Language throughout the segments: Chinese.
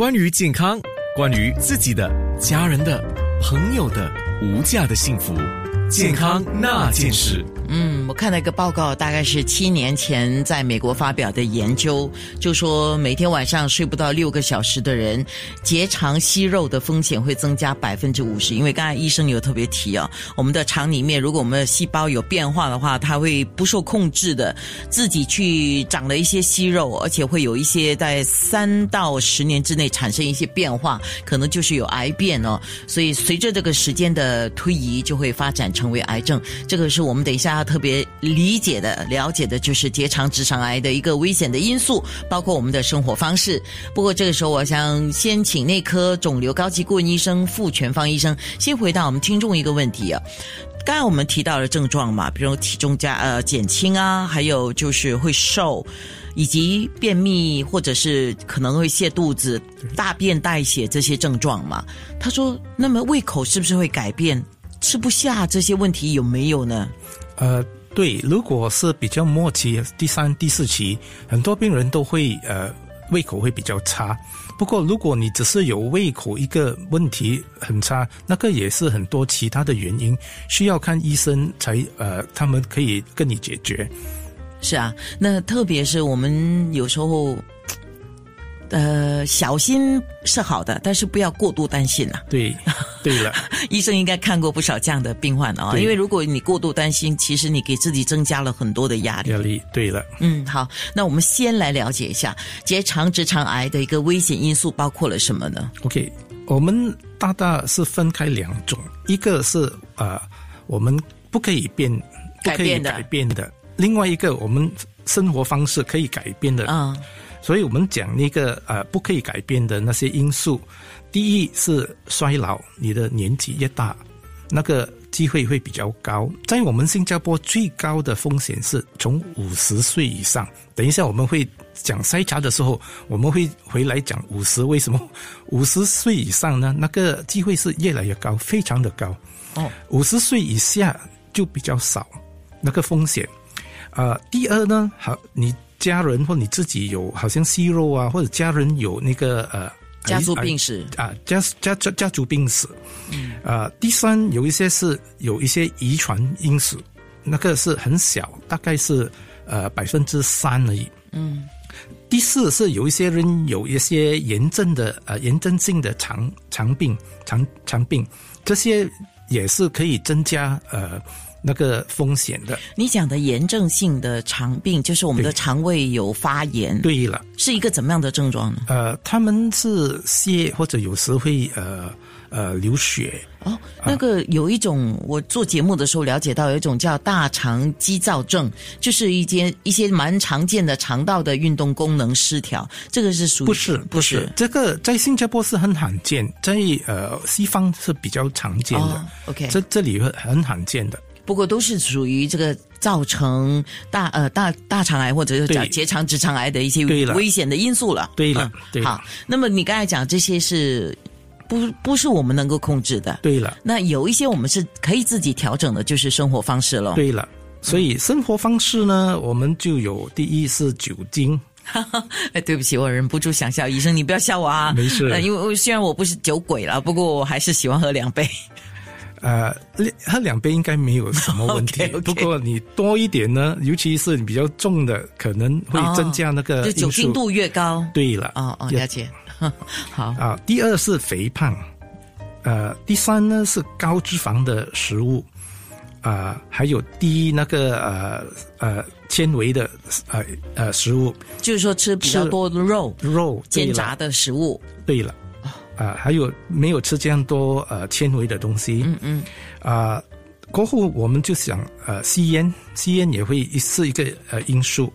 关于健康，关于自己的、家人的、朋友的无价的幸福，健康那件事。嗯，我看了一个报告，大概是七年前在美国发表的研究，就说每天晚上睡不到六个小时的人，结肠息肉的风险会增加百分之五十。因为刚才医生有特别提啊，我们的肠里面如果我们的细胞有变化的话，它会不受控制的自己去长了一些息肉，而且会有一些在三到十年之内产生一些变化，可能就是有癌变哦。所以随着这个时间的推移，就会发展成为癌症。这个是我们等一下。他特别理解的、了解的，就是结肠直肠癌的一个危险的因素，包括我们的生活方式。不过这个时候，我想先请内科肿瘤高级顾问医生傅全芳医生先回答我们听众一个问题啊。刚才我们提到了症状嘛，比如体重加呃减轻啊，还有就是会瘦，以及便秘或者是可能会泻肚子、大便带血这些症状嘛。他说，那么胃口是不是会改变？吃不下这些问题有没有呢？呃，对，如果是比较末期，第三、第四期，很多病人都会呃胃口会比较差。不过，如果你只是有胃口一个问题很差，那个也是很多其他的原因，需要看医生才呃，他们可以跟你解决。是啊，那特别是我们有时候。呃，小心是好的，但是不要过度担心啊。对，对了，医生应该看过不少这样的病患啊。因为如果你过度担心，其实你给自己增加了很多的压力。压力，对了。嗯，好，那我们先来了解一下结肠直肠癌的一个危险因素包括了什么呢？OK，我们大大是分开两种，一个是呃，我们不可以变、不可以改变的；另外一个，我们生活方式可以改变的。嗯。所以我们讲那个呃不可以改变的那些因素，第一是衰老，你的年纪越大，那个机会会比较高。在我们新加坡最高的风险是从五十岁以上。等一下我们会讲筛查的时候，我们会回来讲 五十为什么 五十岁以上呢？那个机会是越来越高，非常的高。哦，五十岁以下就比较少，那个风险。呃，第二呢，好你。家人或你自己有好像息肉啊，或者家人有那个呃家族病史。啊，家家家家族病史，嗯，啊，第三有一些是有一些遗传因素，那个是很小，大概是呃百分之三而已，嗯，第四是有一些人有一些炎症的呃炎症性的肠肠病肠肠病，这些也是可以增加呃。那个风险的，你讲的炎症性的肠病，就是我们的肠胃有发炎。对了，是一个怎么样的症状呢？呃，他们是泻，或者有时会呃呃流血。哦，那个有一种，我做节目的时候了解到，有一种叫大肠激躁症，就是一些一些蛮常见的肠道的运动功能失调。这个是属于不是不是这个在新加坡是很罕见，在呃西方是比较常见的。OK，这这里很罕见的。不过都是属于这个造成大呃大大肠癌或者是叫结肠直肠癌的一些危险的因素了。对了，好，那么你刚才讲这些是不不是我们能够控制的？对了，那有一些我们是可以自己调整的，就是生活方式了。对了，所以生活方式呢，我们就有第一是酒精。哎，对不起，我忍不住想笑，医生你不要笑我啊。没事，因为虽然我不是酒鬼了，不过我还是喜欢喝两杯。呃，喝两杯应该没有什么问题。不过你多一点呢，尤其是你比较重的，可能会增加那个酒精度越高。对了，哦哦，了解。好啊，第二是肥胖，呃，第三呢是高脂肪的食物，啊，还有低那个呃呃纤维的呃呃食物，就是说吃比较多的肉肉煎炸的食物。对了。啊，还有没有吃这样多呃纤维的东西？嗯嗯。啊，过后我们就想呃吸烟，吸烟也会是一个呃因素。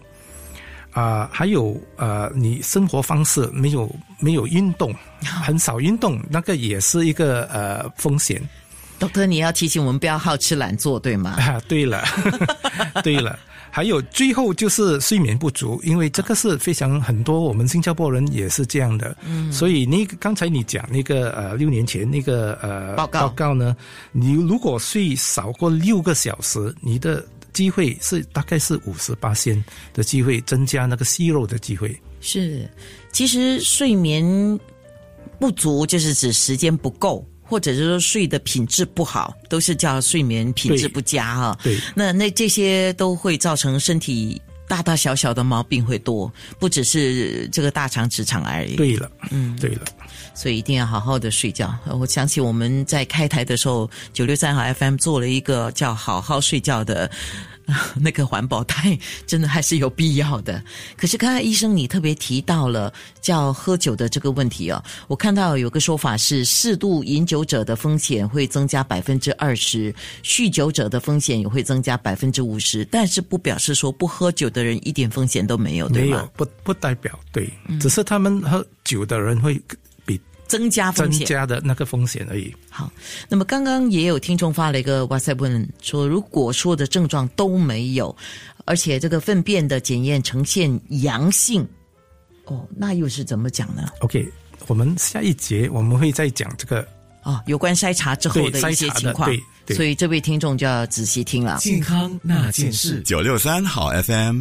啊，还有呃你生活方式没有没有运动，很少运动，那个也是一个呃风险。doctor，你要提醒我们不要好吃懒做，对吗？啊，对了，对了。还有最后就是睡眠不足，因为这个是非常很多我们新加坡人也是这样的。嗯，所以你刚才你讲那个呃六年前那个呃报告报告呢，你如果睡少过六个小时，你的机会是大概是五十八仙的机会增加那个息肉的机会。是，其实睡眠不足就是指时间不够。或者是说睡的品质不好，都是叫睡眠品质不佳哈。对，那那这些都会造成身体大大小小的毛病会多，不只是这个大肠直肠而已。对了，嗯，对了，所以一定要好好的睡觉。我想起我们在开台的时候，九六三号 FM 做了一个叫“好好睡觉”的。那个环保袋真的还是有必要的。可是刚才医生你特别提到了叫喝酒的这个问题哦，我看到有个说法是适度饮酒者的风险会增加百分之二十，酗酒者的风险也会增加百分之五十，但是不表示说不喝酒的人一点风险都没有，对吗？没有，不不代表对，只是他们喝酒的人会。增加风险，增加的那个风险而已。好，那么刚刚也有听众发了一个哇塞问，说如果说的症状都没有，而且这个粪便的检验呈现阳性，哦，那又是怎么讲呢？OK，我们下一节我们会再讲这个啊，有关筛查之后的一些情况。对，所以这位听众就要仔细听了。健康那件事，九六三好 FM。